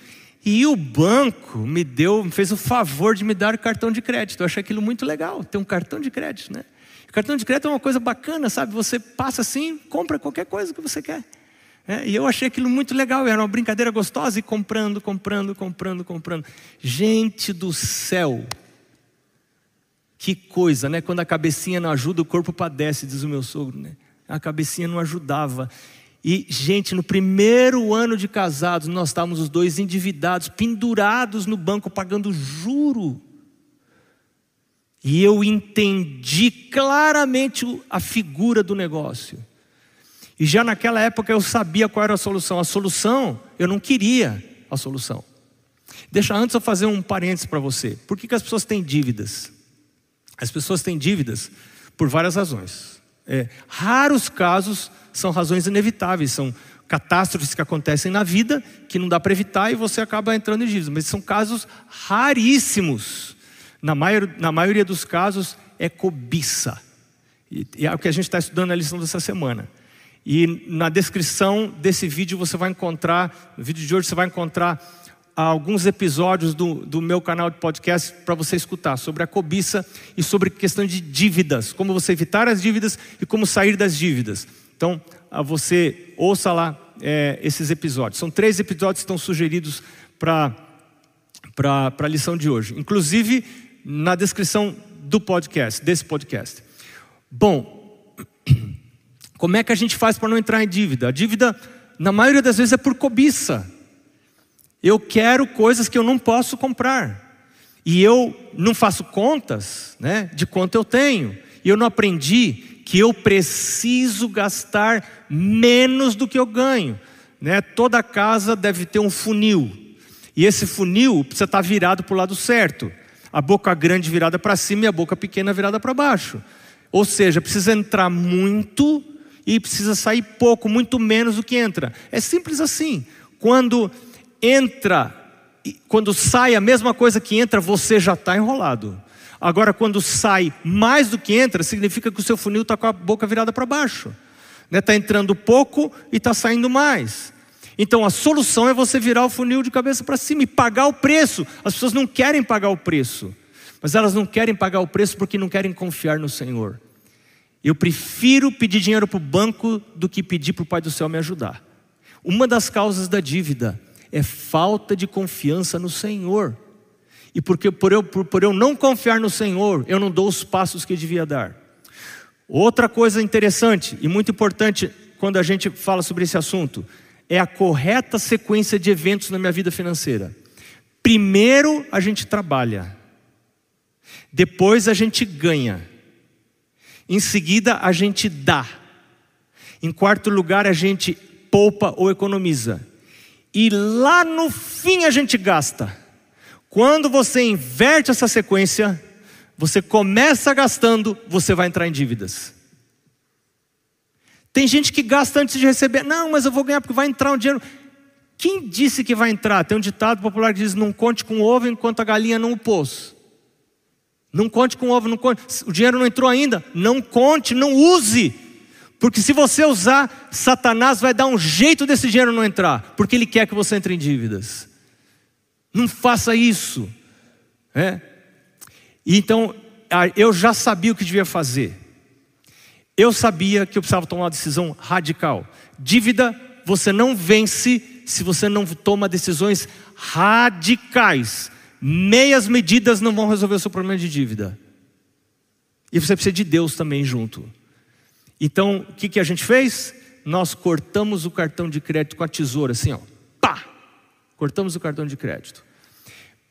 e o banco me deu, me fez o favor de me dar cartão de crédito. Eu achei aquilo muito legal, ter um cartão de crédito, né? Cartão de crédito é uma coisa bacana, sabe? Você passa assim, compra qualquer coisa que você quer. É, e eu achei aquilo muito legal, era uma brincadeira gostosa e comprando, comprando, comprando, comprando. Gente do céu, que coisa, né? Quando a cabecinha não ajuda, o corpo padece, diz o meu sogro, né? A cabecinha não ajudava. E, gente, no primeiro ano de casados, nós estávamos os dois endividados, pendurados no banco, pagando juro. E eu entendi claramente a figura do negócio. E já naquela época eu sabia qual era a solução. A solução, eu não queria a solução. Deixa antes eu fazer um parênteses para você. Por que, que as pessoas têm dívidas? As pessoas têm dívidas por várias razões. É, raros casos são razões inevitáveis, são catástrofes que acontecem na vida que não dá para evitar e você acaba entrando em dívidas. Mas são casos raríssimos na, maior, na maioria dos casos, é cobiça. E, e é o que a gente está estudando na lição dessa semana. E na descrição desse vídeo você vai encontrar, no vídeo de hoje você vai encontrar alguns episódios do, do meu canal de podcast para você escutar sobre a cobiça e sobre questão de dívidas, como você evitar as dívidas e como sair das dívidas. Então, você ouça lá é, esses episódios. São três episódios que estão sugeridos para a lição de hoje. Inclusive, na descrição do podcast, desse podcast. Bom, (clears throat) como é que a gente faz para não entrar em dívida? A dívida, na maioria das vezes, é por cobiça. Eu quero coisas que eu não posso comprar. E eu não faço contas né, de quanto eu tenho. E eu não aprendi que eu preciso gastar menos do que eu ganho. Né? Toda casa deve ter um funil. E esse funil precisa estar virado para o lado certo a boca grande virada para cima e a boca pequena virada para baixo. Ou seja, precisa entrar muito e precisa sair pouco, muito menos do que entra. É simples assim. Quando entra, quando sai a mesma coisa que entra, você já está enrolado. Agora, quando sai mais do que entra, significa que o seu funil está com a boca virada para baixo. Está né? Tá entrando pouco e está saindo mais. Então a solução é você virar o funil de cabeça para cima e pagar o preço. As pessoas não querem pagar o preço, mas elas não querem pagar o preço porque não querem confiar no Senhor. Eu prefiro pedir dinheiro para o banco do que pedir para o Pai do céu me ajudar. Uma das causas da dívida é falta de confiança no Senhor. E porque por eu, por, por eu não confiar no Senhor, eu não dou os passos que devia dar. Outra coisa interessante e muito importante quando a gente fala sobre esse assunto é a correta sequência de eventos na minha vida financeira. Primeiro a gente trabalha, depois a gente ganha, em seguida a gente dá, em quarto lugar a gente poupa ou economiza, e lá no fim a gente gasta. Quando você inverte essa sequência, você começa gastando, você vai entrar em dívidas. Tem gente que gasta antes de receber. Não, mas eu vou ganhar porque vai entrar um dinheiro. Quem disse que vai entrar? Tem um ditado popular que diz: não conte com o ovo enquanto a galinha não o pôs. Não conte com o ovo, não conte. O dinheiro não entrou ainda. Não conte, não use. Porque se você usar, Satanás vai dar um jeito desse dinheiro não entrar, porque ele quer que você entre em dívidas. Não faça isso. É? Então, eu já sabia o que devia fazer. Eu sabia que eu precisava tomar uma decisão radical. Dívida, você não vence se você não toma decisões radicais. Meias medidas não vão resolver o seu problema de dívida. E você precisa de Deus também junto. Então, o que, que a gente fez? Nós cortamos o cartão de crédito com a tesoura, assim, ó. Pá! Cortamos o cartão de crédito.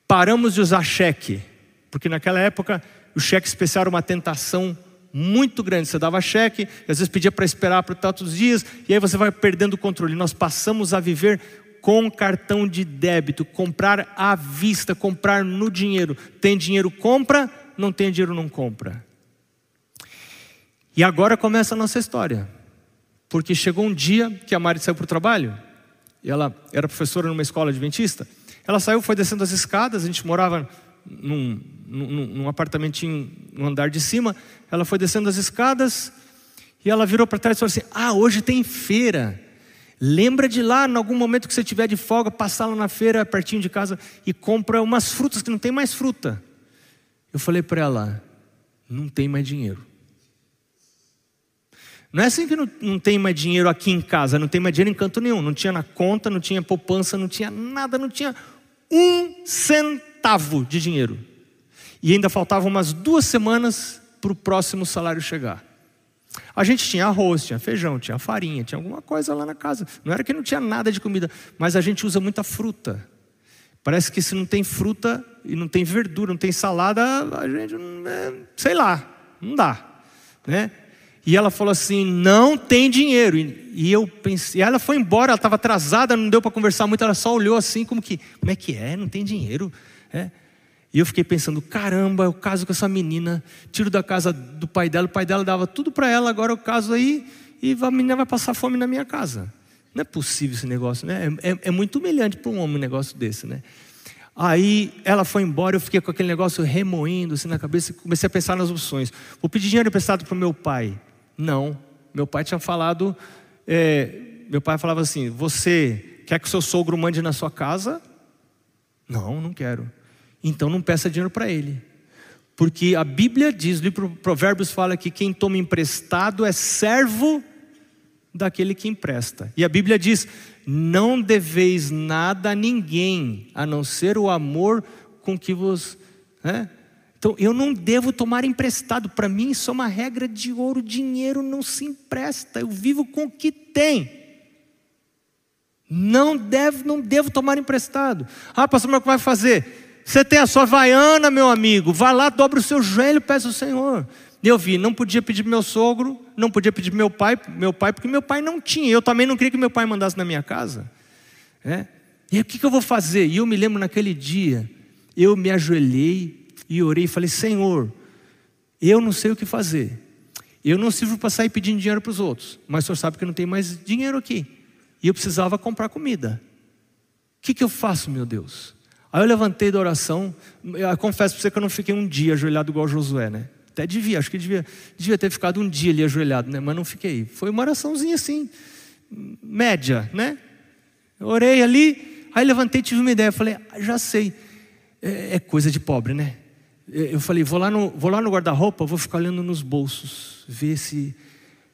Paramos de usar cheque, porque naquela época o cheque especial era uma tentação muito grande. Você dava cheque, às vezes pedia para esperar por tantos dias, e aí você vai perdendo o controle. Nós passamos a viver com cartão de débito, comprar à vista, comprar no dinheiro. Tem dinheiro, compra, não tem dinheiro, não compra. E agora começa a nossa história. Porque chegou um dia que a Mari saiu para o trabalho, e ela era professora numa escola adventista. Ela saiu, foi descendo as escadas, a gente morava num, num, num apartamentinho no andar de cima. Ela foi descendo as escadas e ela virou para trás e falou assim: Ah, hoje tem feira. Lembra de lá, em algum momento que você tiver de folga, passar lá na feira pertinho de casa e compra umas frutas que não tem mais fruta. Eu falei para ela: Não tem mais dinheiro. Não é assim que não, não tem mais dinheiro aqui em casa, não tem mais dinheiro em canto nenhum. Não tinha na conta, não tinha poupança, não tinha nada, não tinha um centavo de dinheiro. E ainda faltavam umas duas semanas para o próximo salário chegar. A gente tinha arroz, tinha feijão, tinha farinha, tinha alguma coisa lá na casa. Não era que não tinha nada de comida, mas a gente usa muita fruta. Parece que se não tem fruta e não tem verdura, não tem salada, a gente, é, sei lá, não dá. Né? E ela falou assim: não tem dinheiro. E, eu pensei, ela foi embora, ela estava atrasada, não deu para conversar muito, ela só olhou assim, como que, como é que é? Não tem dinheiro. É. E eu fiquei pensando: caramba, eu caso com essa menina, tiro da casa do pai dela, o pai dela dava tudo para ela, agora eu caso aí e a menina vai passar fome na minha casa. Não é possível esse negócio, né? É, é, é muito humilhante para um homem um negócio desse, né? Aí ela foi embora, eu fiquei com aquele negócio remoendo assim na cabeça e comecei a pensar nas opções. Vou pedir dinheiro emprestado para o meu pai. Não. Meu pai tinha falado, é, meu pai falava assim: Você quer que seu sogro mande na sua casa? Não, não quero. Então não peça dinheiro para ele. Porque a Bíblia diz, o livro Provérbios fala que quem toma emprestado é servo daquele que empresta. E a Bíblia diz: Não deveis nada a ninguém, a não ser o amor com que vos. Né? Então, eu não devo tomar emprestado. Para mim, isso é uma regra de ouro. Dinheiro não se empresta. Eu vivo com o que tem. Não devo, não devo tomar emprestado. Ah, pastor, mas o que vai fazer? Você tem a sua vaiana, meu amigo. Vai lá, dobra o seu joelho, peça ao Senhor. Eu vi, não podia pedir meu sogro, não podia pedir meu pai, meu pai, porque meu pai não tinha. Eu também não queria que meu pai mandasse na minha casa. É? E aí, o que, que eu vou fazer? E eu me lembro naquele dia, eu me ajoelhei e orei e falei: Senhor, eu não sei o que fazer, Eu não sirvo para sair pedindo dinheiro para os outros, mas o senhor sabe que não tem mais dinheiro aqui. E eu precisava comprar comida. O que, que eu faço, meu Deus? Aí eu levantei da oração, eu confesso para você que eu não fiquei um dia ajoelhado igual Josué, né? Até devia, acho que devia, devia ter ficado um dia ali ajoelhado, né? Mas não fiquei. Foi uma oraçãozinha assim, média, né? Eu orei ali, aí levantei, tive uma ideia, falei, ah, já sei, é, é coisa de pobre, né? Eu falei, vou lá no, vou lá no guarda-roupa, vou ficar olhando nos bolsos, ver se.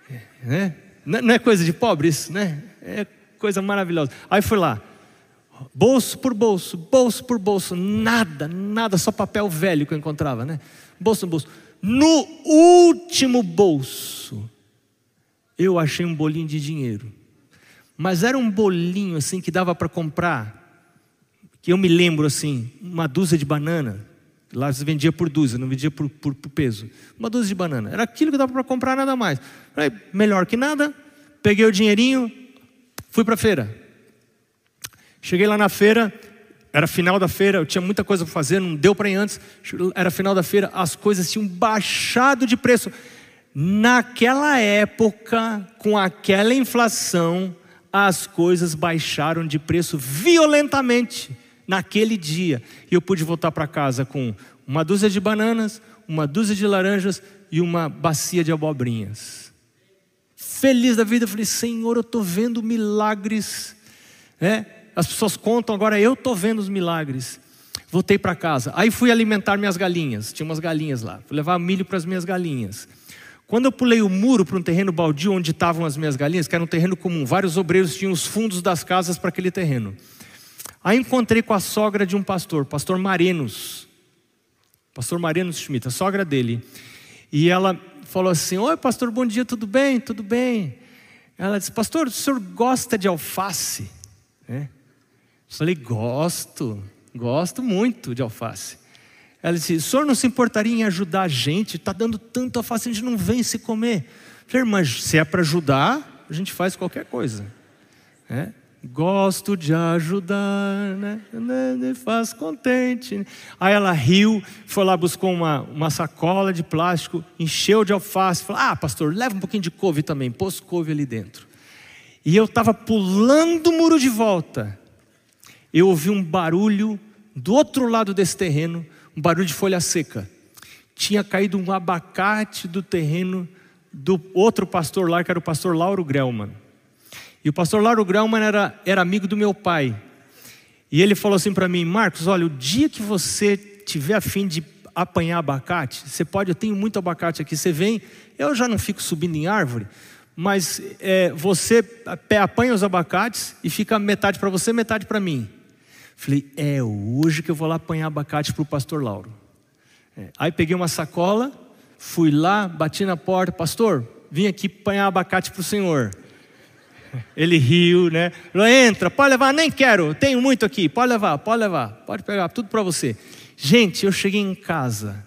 É, né? Não é coisa de pobre isso, né? É coisa maravilhosa. Aí fui lá, bolso por bolso, bolso por bolso, nada, nada, só papel velho que eu encontrava, né? Bolso no bolso. No último bolso, eu achei um bolinho de dinheiro. Mas era um bolinho assim que dava para comprar, que eu me lembro assim, uma dúzia de banana. Lá se vendia por dúzia, não vendia por, por, por peso. Uma dúzia de banana. Era aquilo que dava para comprar, nada mais. Falei, melhor que nada. Peguei o dinheirinho, fui para a feira. Cheguei lá na feira, era final da feira, eu tinha muita coisa para fazer, não deu para ir antes. Era final da feira, as coisas tinham baixado de preço. Naquela época, com aquela inflação, as coisas baixaram de preço violentamente naquele dia. E eu pude voltar para casa com uma dúzia de bananas, uma dúzia de laranjas e uma bacia de abobrinhas. Feliz da vida, eu falei: Senhor, eu estou vendo milagres. É, as pessoas contam, agora eu estou vendo os milagres. Voltei para casa. Aí fui alimentar minhas galinhas. Tinha umas galinhas lá. Fui levar milho para as minhas galinhas. Quando eu pulei o muro para um terreno baldio onde estavam as minhas galinhas, que era um terreno comum, vários obreiros tinham os fundos das casas para aquele terreno. Aí encontrei com a sogra de um pastor, pastor Marenos. Pastor Marenos Schmidt, a sogra dele. E ela falou assim: Oi, pastor, bom dia, tudo bem? Tudo bem. Ela disse: Pastor, o senhor gosta de alface? É. Falei, gosto, gosto muito de alface. Ela disse: o senhor não se importaria em ajudar a gente? Está dando tanto alface, a gente não vem se comer. Falei, mas se é para ajudar, a gente faz qualquer coisa. É? Gosto de ajudar, né? Me faz contente. Aí ela riu, foi lá, buscou uma, uma sacola de plástico, encheu de alface. Falou: Ah, pastor, leva um pouquinho de couve também, pôs couve ali dentro. E eu estava pulando o muro de volta eu ouvi um barulho do outro lado desse terreno, um barulho de folha seca. Tinha caído um abacate do terreno do outro pastor lá, que era o pastor Lauro Grelman. E o pastor Lauro Grelman era, era amigo do meu pai. E ele falou assim para mim: Marcos, olha, o dia que você tiver afim de apanhar abacate, você pode, eu tenho muito abacate aqui, você vem, eu já não fico subindo em árvore, mas é, você apanha os abacates e fica metade para você, metade para mim. Falei, é hoje que eu vou lá apanhar abacate para o pastor Lauro. É. Aí peguei uma sacola, fui lá, bati na porta, pastor, vim aqui apanhar abacate para o senhor. Ele riu, né? Falou, entra, pode levar, nem quero, tenho muito aqui, pode levar, pode levar, pode pegar, tudo para você. Gente, eu cheguei em casa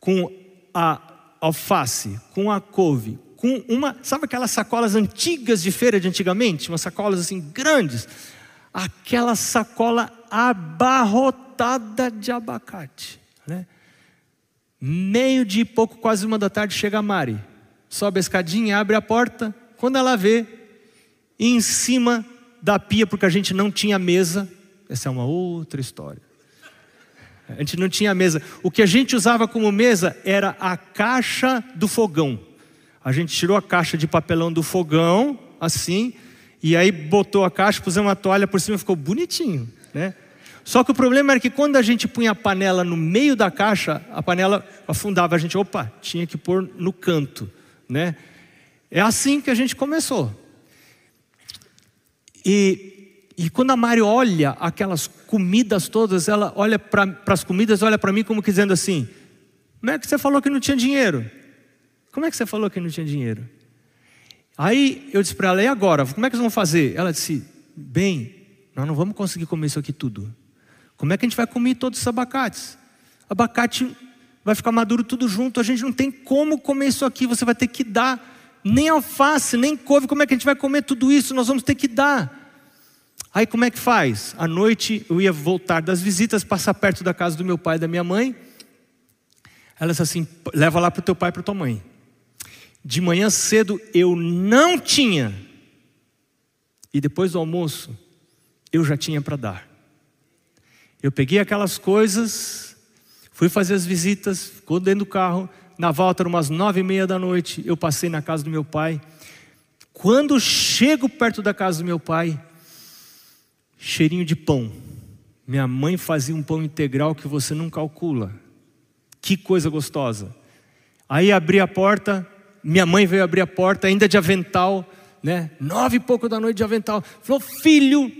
com a alface, com a couve, com uma, sabe aquelas sacolas antigas de feira de antigamente? Umas sacolas assim grandes aquela sacola abarrotada de abacate. Né? Meio dia e pouco, quase uma da tarde, chega a Mari. Sobe a escadinha, abre a porta. Quando ela vê, em cima da pia, porque a gente não tinha mesa. Essa é uma outra história. A gente não tinha mesa. O que a gente usava como mesa era a caixa do fogão. A gente tirou a caixa de papelão do fogão, assim, e aí botou a caixa, pusemos uma toalha por cima, ficou bonitinho, né? Só que o problema era que quando a gente punha a panela no meio da caixa, a panela afundava, a gente, opa, tinha que pôr no canto, né? É assim que a gente começou. E, e quando a Mari olha aquelas comidas todas, ela olha para as comidas, olha para mim como dizendo assim: como é que você falou que não tinha dinheiro? Como é que você falou que não tinha dinheiro? Aí eu disse para ela: e agora? Como é que nós vamos fazer? Ela disse: bem, nós não vamos conseguir comer isso aqui tudo. Como é que a gente vai comer todos os abacates? Abacate vai ficar maduro tudo junto, a gente não tem como comer isso aqui, você vai ter que dar. Nem alface, nem couve, como é que a gente vai comer tudo isso? Nós vamos ter que dar. Aí como é que faz? À noite eu ia voltar das visitas, passar perto da casa do meu pai e da minha mãe. Ela disse assim: leva lá para o teu pai e para tua mãe. De manhã cedo eu não tinha. E depois do almoço, eu já tinha para dar. Eu peguei aquelas coisas, fui fazer as visitas, ficou dentro do carro. Na volta, umas nove e meia da noite, eu passei na casa do meu pai. Quando chego perto da casa do meu pai, cheirinho de pão. Minha mãe fazia um pão integral que você não calcula. Que coisa gostosa. Aí abri a porta, minha mãe veio abrir a porta, ainda de avental, né? Nove e pouco da noite de avental. Falou, filho,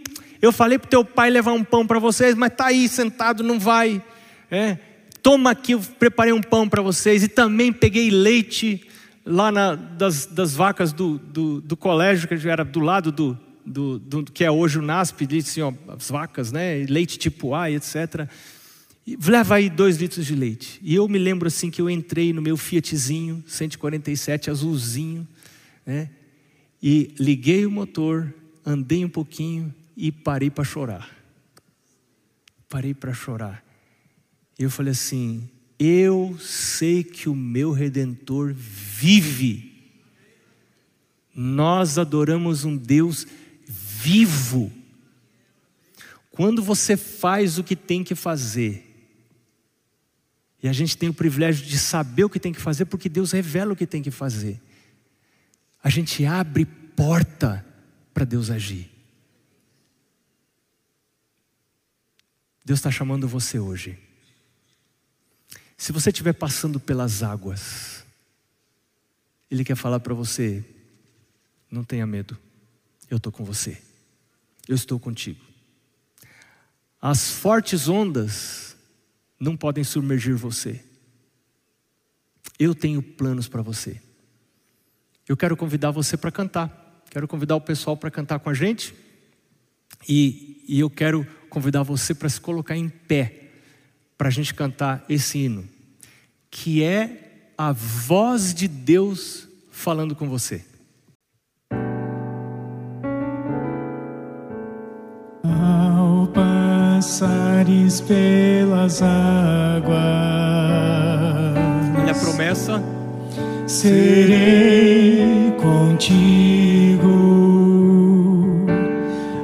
eu falei para teu pai levar um pão para vocês, mas tá aí sentado, não vai. É, toma aqui, eu preparei um pão para vocês. E também peguei leite lá na, das, das vacas do, do, do colégio, que era do lado do, do, do, que é hoje o NASP, disse assim, ó, as vacas, né, leite tipo A, etc. Leva aí dois litros de leite. E eu me lembro assim que eu entrei no meu Fiatzinho 147 azulzinho, né, e liguei o motor, andei um pouquinho e parei para chorar. Parei para chorar. E eu falei assim: eu sei que o meu redentor vive. Nós adoramos um Deus vivo. Quando você faz o que tem que fazer, e a gente tem o privilégio de saber o que tem que fazer, porque Deus revela o que tem que fazer, a gente abre porta para Deus agir. Deus está chamando você hoje. Se você estiver passando pelas águas, Ele quer falar para você: não tenha medo, eu estou com você, eu estou contigo. As fortes ondas não podem submergir você. Eu tenho planos para você. Eu quero convidar você para cantar. Quero convidar o pessoal para cantar com a gente. E, e eu quero convidar você para se colocar em pé, para a gente cantar esse hino, que é a voz de Deus falando com você. Pelas águas, olha a promessa, serei contigo.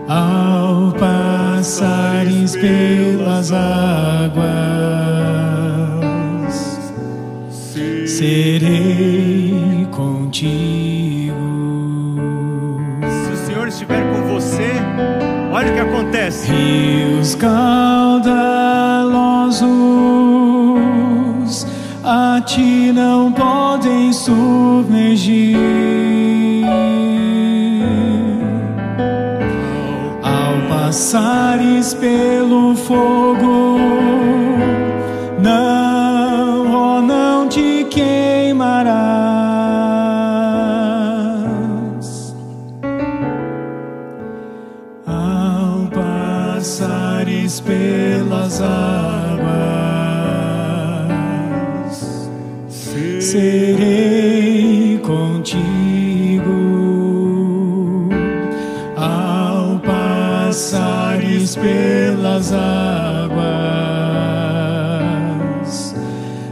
Ao passares pelas águas, serei contigo. Se o Senhor estiver com você, olha o que acontece. Rios caudalosos não podem submergir. Ao passares pelo fogo, não, oh, não te queimarás. Ao passares pelas águas, serei contigo. Ao passares pelas águas,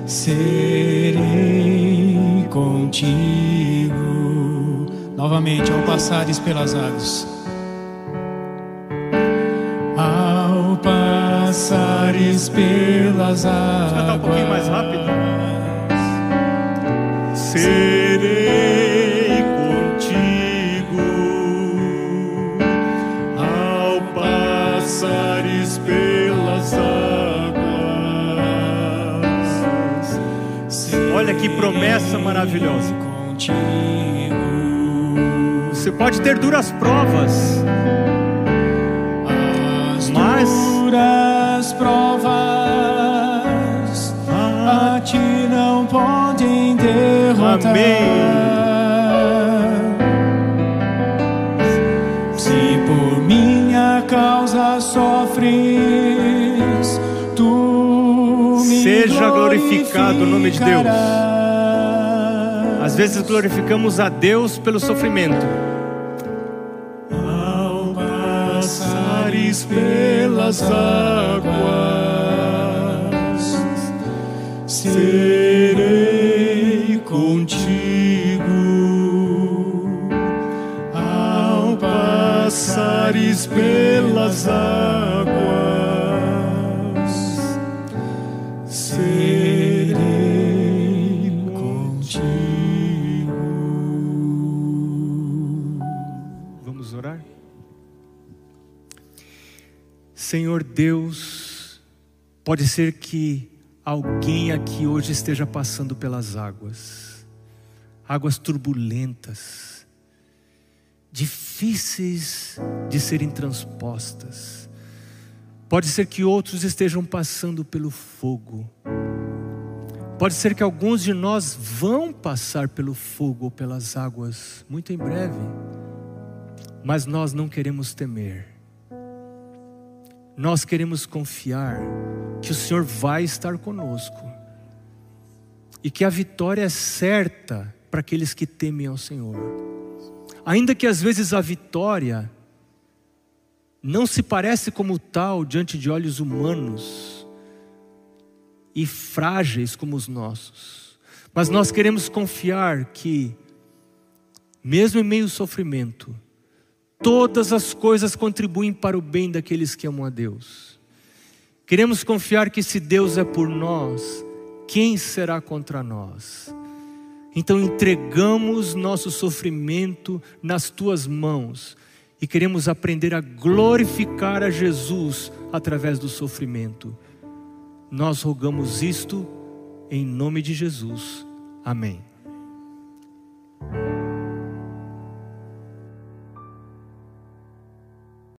serei contigo. Novamente, ao passares pelas águas. Ao passares pelas águas. cantar um pouquinho mais rápido? Promessa maravilhosa. Contigo. Você pode ter duras provas, As Mas- duras provas a ti não podem derrotar. Amém. Se por minha causa sofres, tu me Seja glorificado o nome de Deus. Vezes glorificamos a Deus pelo sofrimento. Ao passares pelas águas, serei contigo. Ao passares pelas águas, Deus, pode ser que alguém aqui hoje esteja passando pelas águas, águas turbulentas, difíceis de serem transpostas. Pode ser que outros estejam passando pelo fogo. Pode ser que alguns de nós vão passar pelo fogo ou pelas águas muito em breve, mas nós não queremos temer. Nós queremos confiar que o Senhor vai estar conosco e que a vitória é certa para aqueles que temem ao Senhor. Ainda que às vezes a vitória não se parece como tal diante de olhos humanos e frágeis como os nossos, mas nós queremos confiar que, mesmo em meio ao sofrimento, todas as coisas contribuem para o bem daqueles que amam a Deus. Queremos confiar que se Deus é por nós, quem será contra nós? Então entregamos nosso sofrimento nas tuas mãos e queremos aprender a glorificar a Jesus através do sofrimento. Nós rogamos isto em nome de Jesus. Amém.